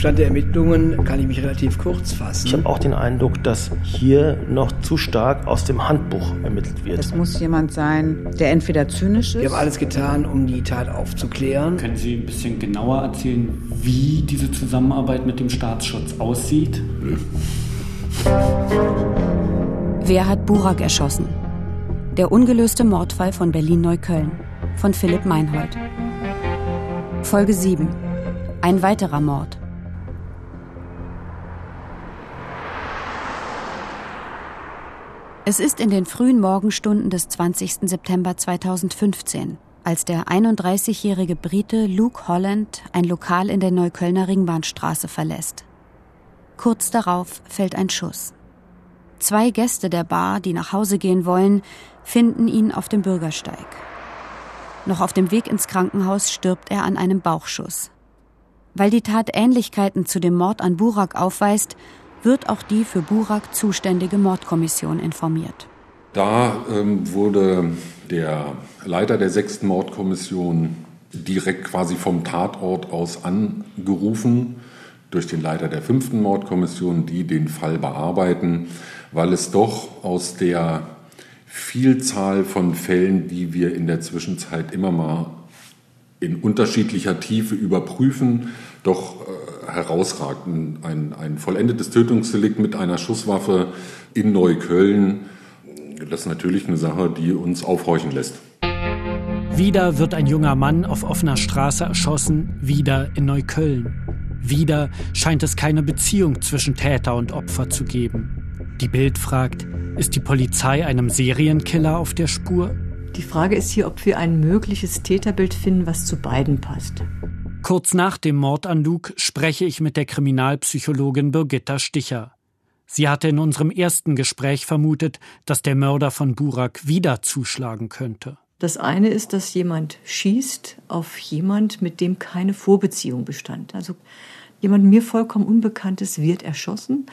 Stand der Ermittlungen kann ich mich relativ kurz fassen. Ich habe auch den Eindruck, dass hier noch zu stark aus dem Handbuch ermittelt wird. Es muss jemand sein, der entweder zynisch ist. Wir haben alles getan, um die Tat aufzuklären. Können Sie ein bisschen genauer erzählen, wie diese Zusammenarbeit mit dem Staatsschutz aussieht? Wer hat Burak erschossen? Der ungelöste Mordfall von Berlin-Neukölln von Philipp Meinhold. Folge 7. Ein weiterer Mord. Es ist in den frühen Morgenstunden des 20. September 2015, als der 31-jährige Brite Luke Holland ein Lokal in der Neuköllner Ringbahnstraße verlässt. Kurz darauf fällt ein Schuss. Zwei Gäste der Bar, die nach Hause gehen wollen, finden ihn auf dem Bürgersteig. Noch auf dem Weg ins Krankenhaus stirbt er an einem Bauchschuss. Weil die Tat Ähnlichkeiten zu dem Mord an Burak aufweist, wird auch die für Burak zuständige Mordkommission informiert. Da ähm, wurde der Leiter der sechsten Mordkommission direkt quasi vom Tatort aus angerufen durch den Leiter der fünften Mordkommission, die den Fall bearbeiten, weil es doch aus der Vielzahl von Fällen, die wir in der Zwischenzeit immer mal in unterschiedlicher Tiefe überprüfen, doch äh, herausragt. Ein, ein vollendetes Tötungsdelikt mit einer Schusswaffe in Neukölln, das ist natürlich eine Sache, die uns aufhorchen lässt. Wieder wird ein junger Mann auf offener Straße erschossen, wieder in Neukölln. Wieder scheint es keine Beziehung zwischen Täter und Opfer zu geben. Die Bild fragt, ist die Polizei einem Serienkiller auf der Spur? Die Frage ist hier, ob wir ein mögliches Täterbild finden, was zu beiden passt. Kurz nach dem Mord an Luke spreche ich mit der Kriminalpsychologin Birgitta Sticher. Sie hatte in unserem ersten Gespräch vermutet, dass der Mörder von Burak wieder zuschlagen könnte. Das eine ist, dass jemand schießt auf jemand, mit dem keine Vorbeziehung bestand. Also jemand mir vollkommen Unbekanntes wird erschossen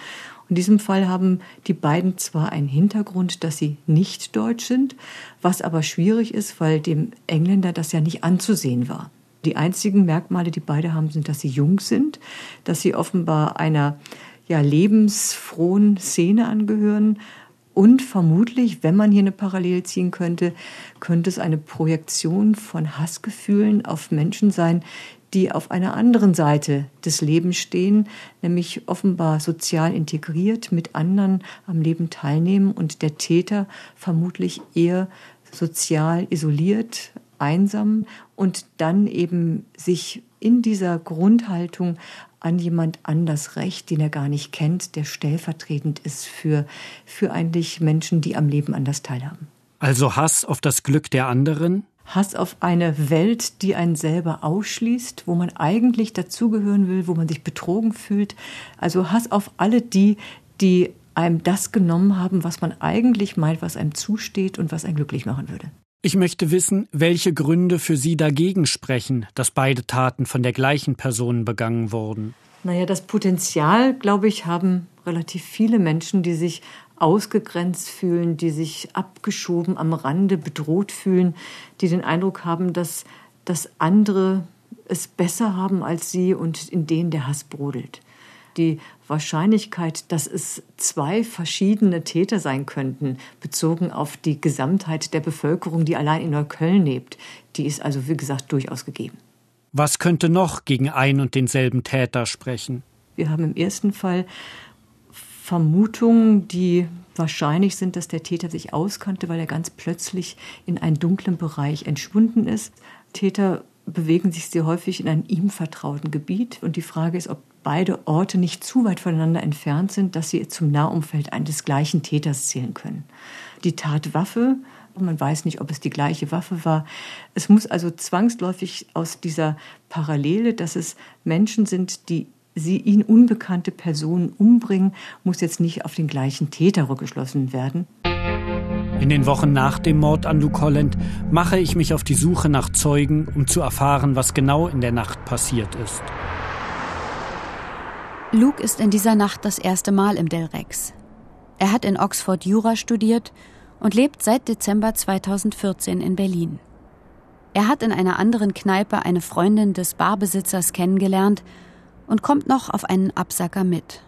in diesem Fall haben die beiden zwar einen Hintergrund, dass sie nicht deutsch sind, was aber schwierig ist, weil dem Engländer das ja nicht anzusehen war. Die einzigen Merkmale, die beide haben, sind, dass sie jung sind, dass sie offenbar einer ja, lebensfrohen Szene angehören, und vermutlich, wenn man hier eine Parallele ziehen könnte, könnte es eine Projektion von Hassgefühlen auf Menschen sein, die auf einer anderen Seite des Lebens stehen, nämlich offenbar sozial integriert mit anderen am Leben teilnehmen und der Täter vermutlich eher sozial isoliert, einsam und dann eben sich in dieser Grundhaltung an jemand anders recht, den er gar nicht kennt, der stellvertretend ist für, für eigentlich Menschen, die am Leben anders teilhaben. Also Hass auf das Glück der anderen? Hass auf eine Welt, die einen selber ausschließt, wo man eigentlich dazugehören will, wo man sich betrogen fühlt. Also Hass auf alle die, die einem das genommen haben, was man eigentlich meint, was einem zusteht und was einen glücklich machen würde. Ich möchte wissen, welche Gründe für Sie dagegen sprechen, dass beide Taten von der gleichen Person begangen wurden. Naja, das Potenzial, glaube ich, haben relativ viele Menschen, die sich ausgegrenzt fühlen, die sich abgeschoben am Rande bedroht fühlen, die den Eindruck haben, dass, dass andere es besser haben als sie und in denen der Hass brodelt. Die Wahrscheinlichkeit, dass es zwei verschiedene Täter sein könnten, bezogen auf die Gesamtheit der Bevölkerung, die allein in Neukölln lebt, die ist also, wie gesagt, durchaus gegeben. Was könnte noch gegen ein und denselben Täter sprechen? Wir haben im ersten Fall Vermutungen, die wahrscheinlich sind, dass der Täter sich auskannte, weil er ganz plötzlich in einen dunklen Bereich entschwunden ist. Täter bewegen sich sehr häufig in einem ihm vertrauten Gebiet. Und die Frage ist, ob beide Orte nicht zu weit voneinander entfernt sind, dass sie zum Nahumfeld eines gleichen Täters zählen können. Die Tatwaffe, man weiß nicht, ob es die gleiche Waffe war. Es muss also zwangsläufig aus dieser Parallele, dass es Menschen sind, die sie ihn unbekannte Personen umbringen, muss jetzt nicht auf den gleichen Täter rückgeschlossen werden. In den Wochen nach dem Mord an Luke Holland mache ich mich auf die Suche nach Zeugen, um zu erfahren, was genau in der Nacht passiert ist. Luke ist in dieser Nacht das erste Mal im Del Rex. Er hat in Oxford Jura studiert und lebt seit Dezember 2014 in Berlin. Er hat in einer anderen Kneipe eine Freundin des Barbesitzers kennengelernt und kommt noch auf einen Absacker mit.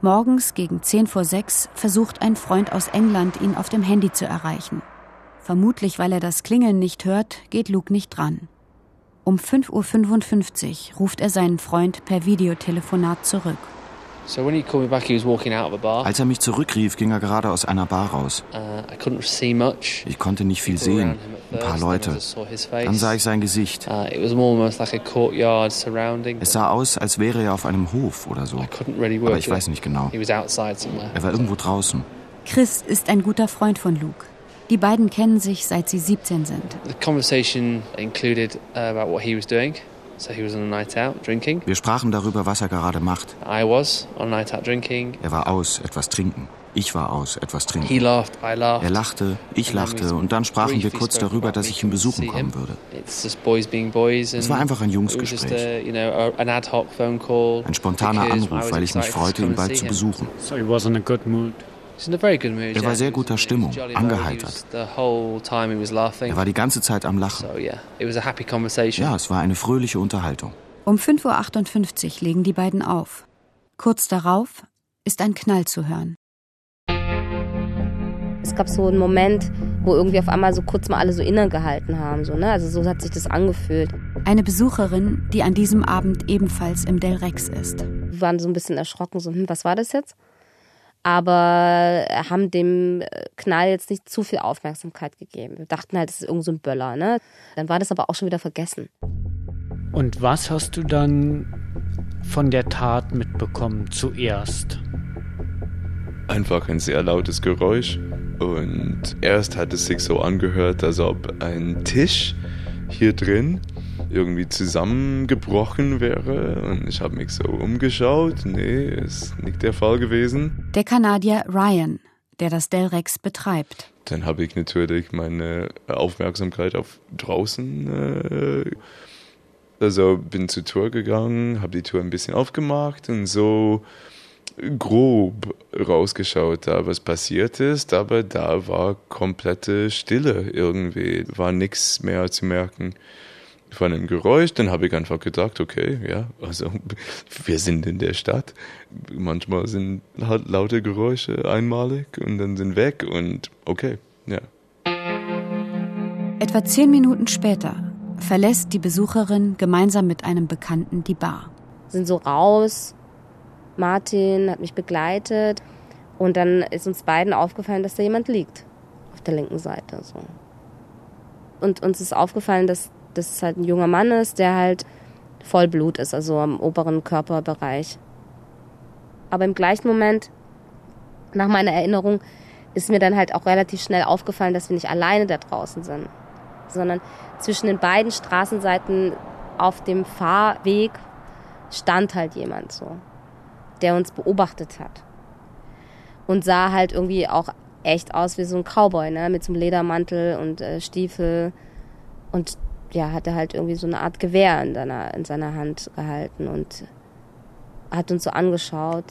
Morgens gegen 10 vor 6 versucht ein Freund aus England, ihn auf dem Handy zu erreichen. Vermutlich, weil er das Klingeln nicht hört, geht Luke nicht dran. Um 5.55 Uhr ruft er seinen Freund per Videotelefonat zurück. Als er mich zurückrief, ging er gerade aus einer Bar raus. Uh, ich konnte nicht viel sehen, ein paar Leute. Dann sah ich sein Gesicht. Uh, es sah aus, als wäre er auf einem Hof oder so. Aber ich weiß nicht genau. Er war irgendwo draußen. Chris ist ein guter Freund von Luke. Die beiden kennen sich seit sie 17 sind. The conversation included uh, about what he was doing. So he was on a night out drinking. Wir sprachen darüber, was er gerade macht. I was on a night out drinking. Er war aus, etwas trinken. Ich war aus, etwas trinken. He laughed, I laughed. Er lachte, ich lachte und dann sprachen wir kurz darüber, dass ich ihn besuchen kommen würde. Es war einfach ein Jungsgespräch. Ein spontaner Anruf, weil ich mich freute, ihn bald zu besuchen. So he was in a good mood. Er war sehr guter Stimmung, angeheitert. Er war die ganze Zeit am Lachen. Ja, es war eine fröhliche Unterhaltung. Um 5.58 Uhr legen die beiden auf. Kurz darauf ist ein Knall zu hören. Es gab so einen Moment, wo irgendwie auf einmal so kurz mal alle so innegehalten haben. So, ne? Also so hat sich das angefühlt. Eine Besucherin, die an diesem Abend ebenfalls im Del Rex ist. Wir waren so ein bisschen erschrocken, so, hm, was war das jetzt? Aber haben dem Knall jetzt nicht zu viel Aufmerksamkeit gegeben. Wir dachten halt, es ist irgend so ein Böller. Ne? Dann war das aber auch schon wieder vergessen. Und was hast du dann von der Tat mitbekommen zuerst? Einfach ein sehr lautes Geräusch. Und erst hat es sich so angehört, als ob ein Tisch hier drin irgendwie zusammengebrochen wäre. Und ich habe mich so umgeschaut. Nee, ist nicht der Fall gewesen. Der Kanadier Ryan, der das Del Rex betreibt. Dann habe ich natürlich meine Aufmerksamkeit auf draußen. Äh, also bin zur Tour gegangen, habe die Tour ein bisschen aufgemacht und so grob rausgeschaut, da was passiert ist, aber da war komplette Stille irgendwie, war nichts mehr zu merken von einem Geräusch, dann habe ich einfach gedacht, okay, ja, also wir sind in der Stadt. Manchmal sind halt laute Geräusche einmalig und dann sind weg und okay, ja. Etwa zehn Minuten später verlässt die Besucherin gemeinsam mit einem Bekannten die Bar. Sind so raus, Martin hat mich begleitet und dann ist uns beiden aufgefallen, dass da jemand liegt auf der linken Seite. So. Und uns ist aufgefallen, dass dass es halt ein junger Mann ist, der halt voll Blut ist, also am oberen Körperbereich. Aber im gleichen Moment, nach meiner Erinnerung, ist mir dann halt auch relativ schnell aufgefallen, dass wir nicht alleine da draußen sind, sondern zwischen den beiden Straßenseiten auf dem Fahrweg stand halt jemand so, der uns beobachtet hat. Und sah halt irgendwie auch echt aus wie so ein Cowboy, ne? mit so einem Ledermantel und äh, Stiefel. Und ja, hat er halt irgendwie so eine Art Gewehr in seiner, in seiner Hand gehalten und hat uns so angeschaut.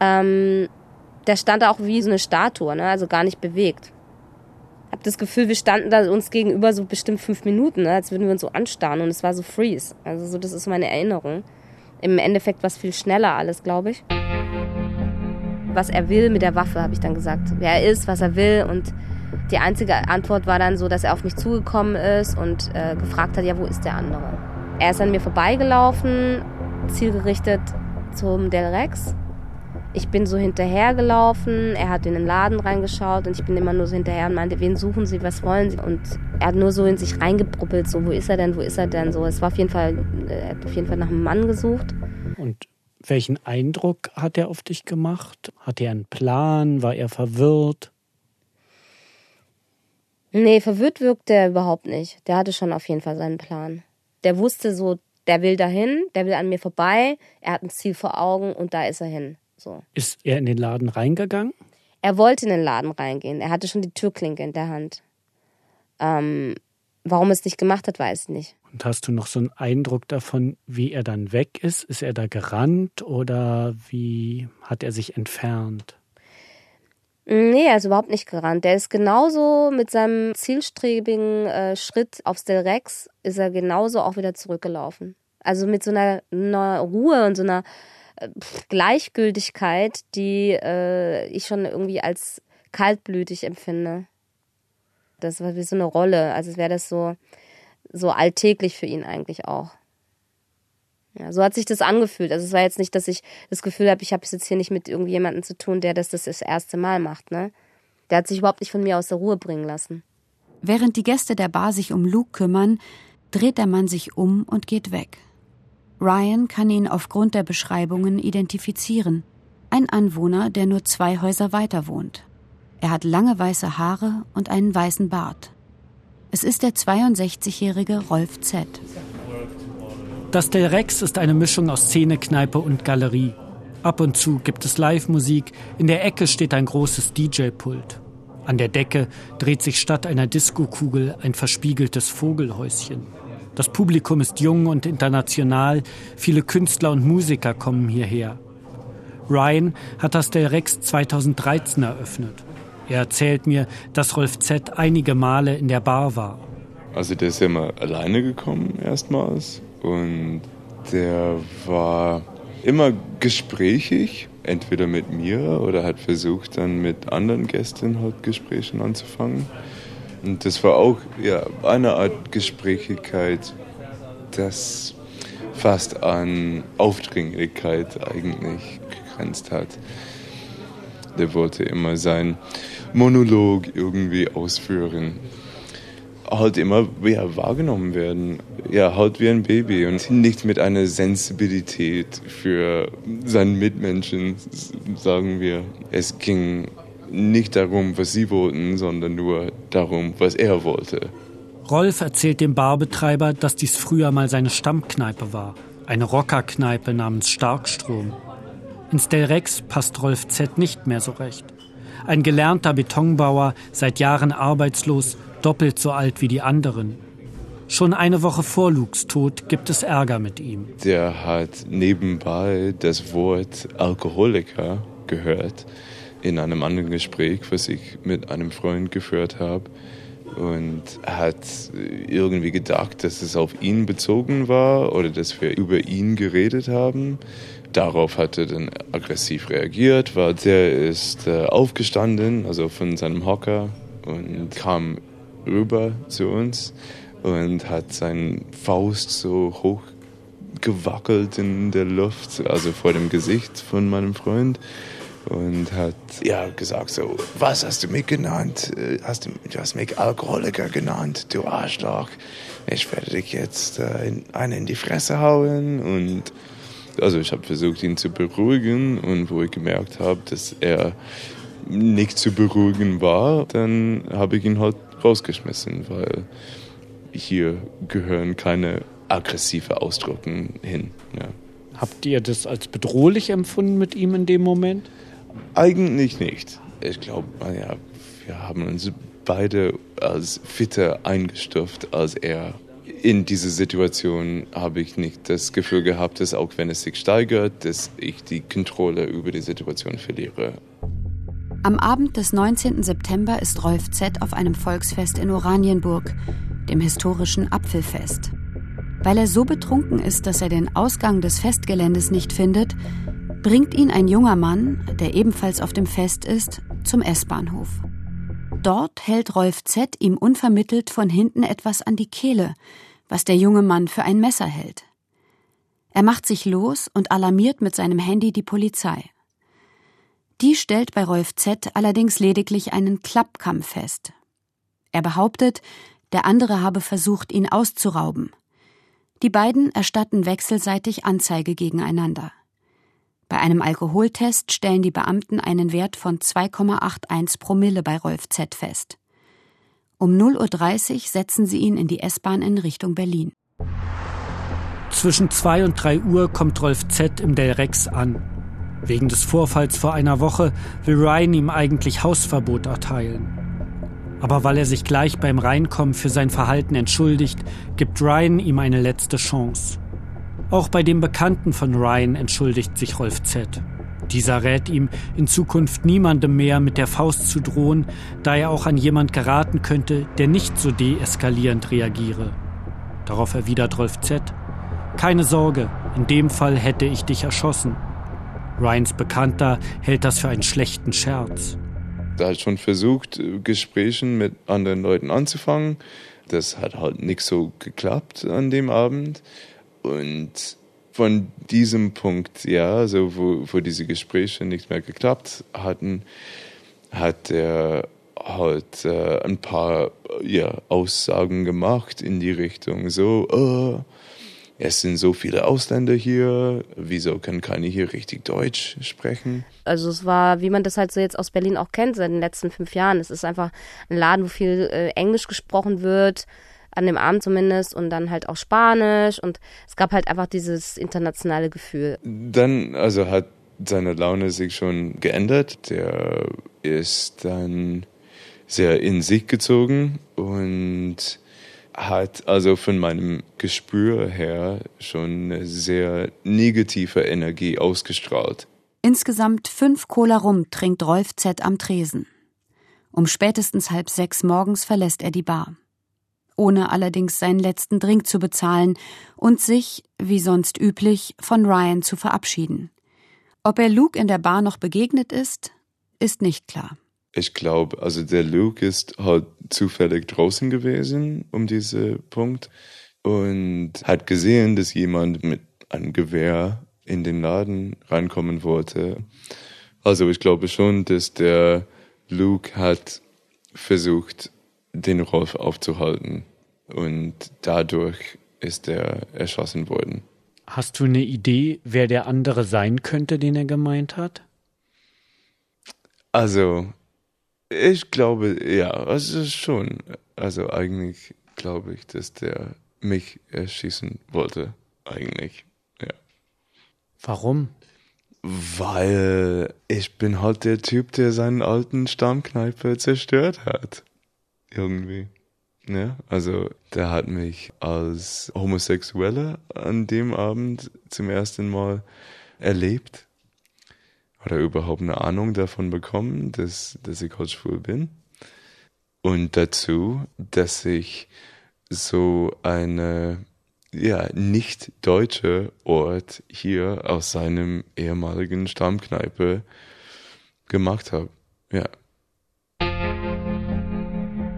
Ähm, der stand da auch wie so eine Statue, ne? also gar nicht bewegt. Hab das Gefühl, wir standen da uns gegenüber so bestimmt fünf Minuten, ne? als würden wir uns so anstarren und es war so freeze. Also so, das ist meine Erinnerung. Im Endeffekt war es viel schneller alles, glaube ich. Was er will mit der Waffe, habe ich dann gesagt. Wer er ist, was er will und die einzige Antwort war dann so, dass er auf mich zugekommen ist und äh, gefragt hat, ja, wo ist der andere? Er ist an mir vorbeigelaufen, zielgerichtet zum Del Rex. Ich bin so hinterhergelaufen, er hat in den Laden reingeschaut und ich bin immer nur so hinterher und meinte, wen suchen Sie, was wollen Sie? Und er hat nur so in sich reingebruppelt, so, wo ist er denn, wo ist er denn? So, es war auf jeden Fall, er hat auf jeden Fall nach einem Mann gesucht. Und welchen Eindruck hat er auf dich gemacht? Hat er einen Plan? War er verwirrt? Nee, verwirrt wirkt der überhaupt nicht. Der hatte schon auf jeden Fall seinen Plan. Der wusste so, der will dahin, der will an mir vorbei, er hat ein Ziel vor Augen und da ist er hin. So. Ist er in den Laden reingegangen? Er wollte in den Laden reingehen. Er hatte schon die Türklinke in der Hand. Ähm, warum er es nicht gemacht hat, weiß ich nicht. Und hast du noch so einen Eindruck davon, wie er dann weg ist? Ist er da gerannt oder wie hat er sich entfernt? Nee, er ist überhaupt nicht gerannt. Der ist genauso mit seinem zielstrebigen äh, Schritt aufs Del Rex, ist er genauso auch wieder zurückgelaufen. Also mit so einer, einer Ruhe und so einer äh, Gleichgültigkeit, die äh, ich schon irgendwie als kaltblütig empfinde. Das war wie so eine Rolle. Also wäre das so, so alltäglich für ihn eigentlich auch. Ja, so hat sich das angefühlt. Also es war jetzt nicht, dass ich das Gefühl habe, ich habe es jetzt hier nicht mit irgendjemandem zu tun, der das das, das erste Mal macht. Ne? Der hat sich überhaupt nicht von mir aus der Ruhe bringen lassen. Während die Gäste der Bar sich um Luke kümmern, dreht der Mann sich um und geht weg. Ryan kann ihn aufgrund der Beschreibungen identifizieren. Ein Anwohner, der nur zwei Häuser weiter wohnt. Er hat lange weiße Haare und einen weißen Bart. Es ist der 62-jährige Rolf Z. Das Del Rex ist eine Mischung aus Szene, Kneipe und Galerie. Ab und zu gibt es Live-Musik, in der Ecke steht ein großes DJ-Pult. An der Decke dreht sich statt einer Diskokugel ein verspiegeltes Vogelhäuschen. Das Publikum ist jung und international, viele Künstler und Musiker kommen hierher. Ryan hat das Del Rex 2013 eröffnet. Er erzählt mir, dass Rolf Z einige Male in der Bar war. Also der ist ja mal alleine gekommen erstmals und der war immer gesprächig, entweder mit mir oder hat versucht dann mit anderen Gästen halt Gespräche anzufangen. Und das war auch ja, eine Art Gesprächigkeit, das fast an Aufdringlichkeit eigentlich gegrenzt hat. Der wollte immer seinen Monolog irgendwie ausführen halt immer ja, wahrgenommen werden. Ja, halt wie ein Baby und nicht mit einer Sensibilität für seinen Mitmenschen, sagen wir. Es ging nicht darum, was sie wollten, sondern nur darum, was er wollte. Rolf erzählt dem Barbetreiber, dass dies früher mal seine Stammkneipe war. Eine Rockerkneipe namens Starkstrom. Ins Del Rex passt Rolf Z nicht mehr so recht. Ein gelernter Betonbauer, seit Jahren arbeitslos, doppelt so alt wie die anderen. Schon eine Woche vor Lukes Tod gibt es Ärger mit ihm. Der hat nebenbei das Wort Alkoholiker gehört in einem anderen Gespräch, was ich mit einem Freund geführt habe. Und hat irgendwie gedacht, dass es auf ihn bezogen war oder dass wir über ihn geredet haben. Darauf hat er dann aggressiv reagiert, weil der ist äh, aufgestanden, also von seinem Hocker und kam rüber zu uns und hat seine Faust so hoch gewackelt in der Luft, also vor dem Gesicht von meinem Freund und hat ja gesagt so, was hast du mich genannt? Hast du, du hast mich Alkoholiker genannt, du Arschloch. Ich werde dich jetzt äh, einen in die Fresse hauen und also ich habe versucht ihn zu beruhigen und wo ich gemerkt habe, dass er nicht zu beruhigen war, dann habe ich ihn halt rausgeschmissen, weil hier gehören keine aggressive Ausdrücke hin. Ja. Habt ihr das als bedrohlich empfunden mit ihm in dem Moment? Eigentlich nicht. Ich glaube, ja, wir haben uns beide als fitter eingestuft als er. In dieser Situation habe ich nicht das Gefühl gehabt, dass auch wenn es sich steigert, dass ich die Kontrolle über die Situation verliere. Am Abend des 19. September ist Rolf Z. auf einem Volksfest in Oranienburg, dem historischen Apfelfest. Weil er so betrunken ist, dass er den Ausgang des Festgeländes nicht findet, bringt ihn ein junger Mann, der ebenfalls auf dem Fest ist, zum S-Bahnhof. Dort hält Rolf Z. ihm unvermittelt von hinten etwas an die Kehle, was der junge Mann für ein Messer hält. Er macht sich los und alarmiert mit seinem Handy die Polizei. Die stellt bei Rolf Z. allerdings lediglich einen Klappkamm fest. Er behauptet, der andere habe versucht, ihn auszurauben. Die beiden erstatten wechselseitig Anzeige gegeneinander. Bei einem Alkoholtest stellen die Beamten einen Wert von 2,81 Promille bei Rolf Z fest. Um 0.30 Uhr setzen sie ihn in die S-Bahn in Richtung Berlin. Zwischen 2 und 3 Uhr kommt Rolf Z im Del Rex an. Wegen des Vorfalls vor einer Woche will Ryan ihm eigentlich Hausverbot erteilen. Aber weil er sich gleich beim Reinkommen für sein Verhalten entschuldigt, gibt Ryan ihm eine letzte Chance. Auch bei dem Bekannten von Ryan entschuldigt sich Rolf Z. Dieser rät ihm, in Zukunft niemandem mehr mit der Faust zu drohen, da er auch an jemand geraten könnte, der nicht so deeskalierend reagiere. Darauf erwidert Rolf Z. Keine Sorge, in dem Fall hätte ich dich erschossen. Ryans Bekannter hält das für einen schlechten Scherz. Er hat schon versucht, Gespräche mit anderen Leuten anzufangen. Das hat halt nicht so geklappt an dem Abend. Und von diesem Punkt, ja, also wo, wo diese Gespräche nicht mehr geklappt hatten, hat er halt äh, ein paar ja, Aussagen gemacht in die Richtung so, oh, es sind so viele Ausländer hier, wieso kann keiner hier richtig Deutsch sprechen? Also es war, wie man das halt so jetzt aus Berlin auch kennt seit den letzten fünf Jahren. Es ist einfach ein Laden, wo viel äh, Englisch gesprochen wird, an dem Abend zumindest, und dann halt auch Spanisch. Und es gab halt einfach dieses internationale Gefühl. Dann, also hat seine Laune sich schon geändert. Der ist dann sehr in sich gezogen und hat also von meinem Gespür her schon eine sehr negative Energie ausgestrahlt. Insgesamt fünf Cola Rum trinkt Rolf Z. am Tresen. Um spätestens halb sechs morgens verlässt er die Bar. Ohne allerdings seinen letzten Drink zu bezahlen und sich, wie sonst üblich, von Ryan zu verabschieden. Ob er Luke in der Bar noch begegnet ist, ist nicht klar. Ich glaube, also der Luke ist halt zufällig draußen gewesen um diesen Punkt und hat gesehen, dass jemand mit einem Gewehr in den Laden reinkommen wollte. Also ich glaube schon, dass der Luke hat versucht, den Rolf aufzuhalten und dadurch ist er erschossen worden. Hast du eine Idee, wer der andere sein könnte, den er gemeint hat? Also, ich glaube, ja, also schon. Also eigentlich glaube ich, dass der mich erschießen wollte. Eigentlich, ja. Warum? Weil ich bin halt der Typ, der seinen alten Stammkneipe zerstört hat. Irgendwie. Ja, also der hat mich als Homosexueller an dem Abend zum ersten Mal erlebt oder überhaupt eine Ahnung davon bekommen, dass, dass ich halt bin. Und dazu, dass ich so eine ja, nicht deutsche Ort hier aus seinem ehemaligen Stammkneipe gemacht habe. Ja.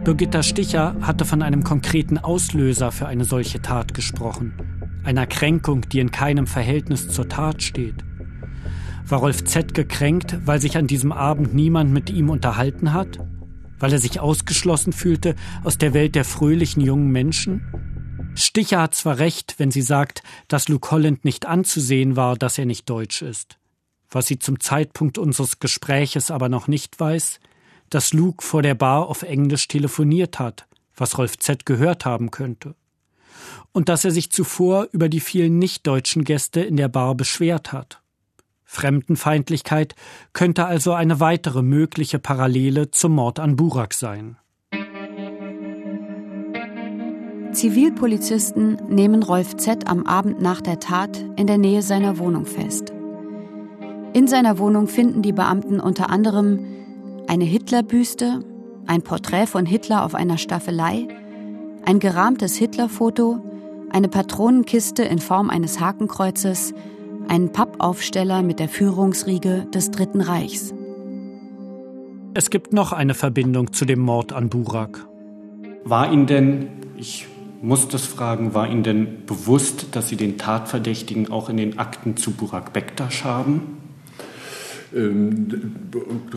Birgitta Sticher hatte von einem konkreten Auslöser für eine solche Tat gesprochen. Einer Kränkung, die in keinem Verhältnis zur Tat steht. War Rolf Z gekränkt, weil sich an diesem Abend niemand mit ihm unterhalten hat? Weil er sich ausgeschlossen fühlte aus der Welt der fröhlichen jungen Menschen? Sticher hat zwar recht, wenn sie sagt, dass Luke Holland nicht anzusehen war, dass er nicht deutsch ist. Was sie zum Zeitpunkt unseres Gespräches aber noch nicht weiß, dass Luke vor der Bar auf Englisch telefoniert hat, was Rolf Z gehört haben könnte. Und dass er sich zuvor über die vielen nicht-deutschen Gäste in der Bar beschwert hat. Fremdenfeindlichkeit könnte also eine weitere mögliche Parallele zum Mord an Burak sein. Zivilpolizisten nehmen Rolf Z. am Abend nach der Tat in der Nähe seiner Wohnung fest. In seiner Wohnung finden die Beamten unter anderem eine Hitlerbüste, ein Porträt von Hitler auf einer Staffelei, ein gerahmtes Hitlerfoto, eine Patronenkiste in Form eines Hakenkreuzes einen Pappaufsteller mit der Führungsriege des Dritten Reichs. Es gibt noch eine Verbindung zu dem Mord an Burak. War Ihnen denn, ich muss das fragen, war Ihnen denn bewusst, dass Sie den Tatverdächtigen auch in den Akten zu Burak Bektasch haben? Ähm,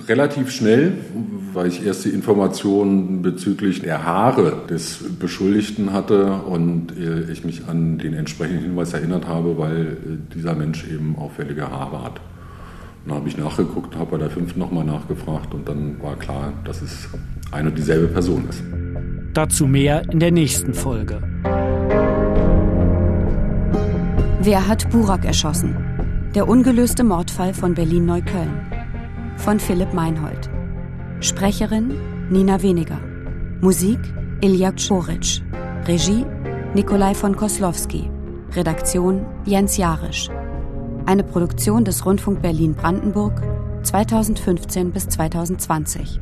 relativ schnell, weil ich erst die Informationen bezüglich der Haare des Beschuldigten hatte und äh, ich mich an den entsprechenden Hinweis erinnert habe, weil äh, dieser Mensch eben auffällige Haare hat. Dann habe ich nachgeguckt, habe bei der fünften nochmal nachgefragt und dann war klar, dass es eine und dieselbe Person ist. Dazu mehr in der nächsten Folge. Wer hat Burak erschossen? Der ungelöste Mordfall von Berlin-Neukölln. Von Philipp Meinhold. Sprecherin Nina Weniger. Musik Ilja Czoric. Regie Nikolai von Koslowski. Redaktion Jens Jarisch. Eine Produktion des Rundfunk Berlin-Brandenburg 2015 bis 2020.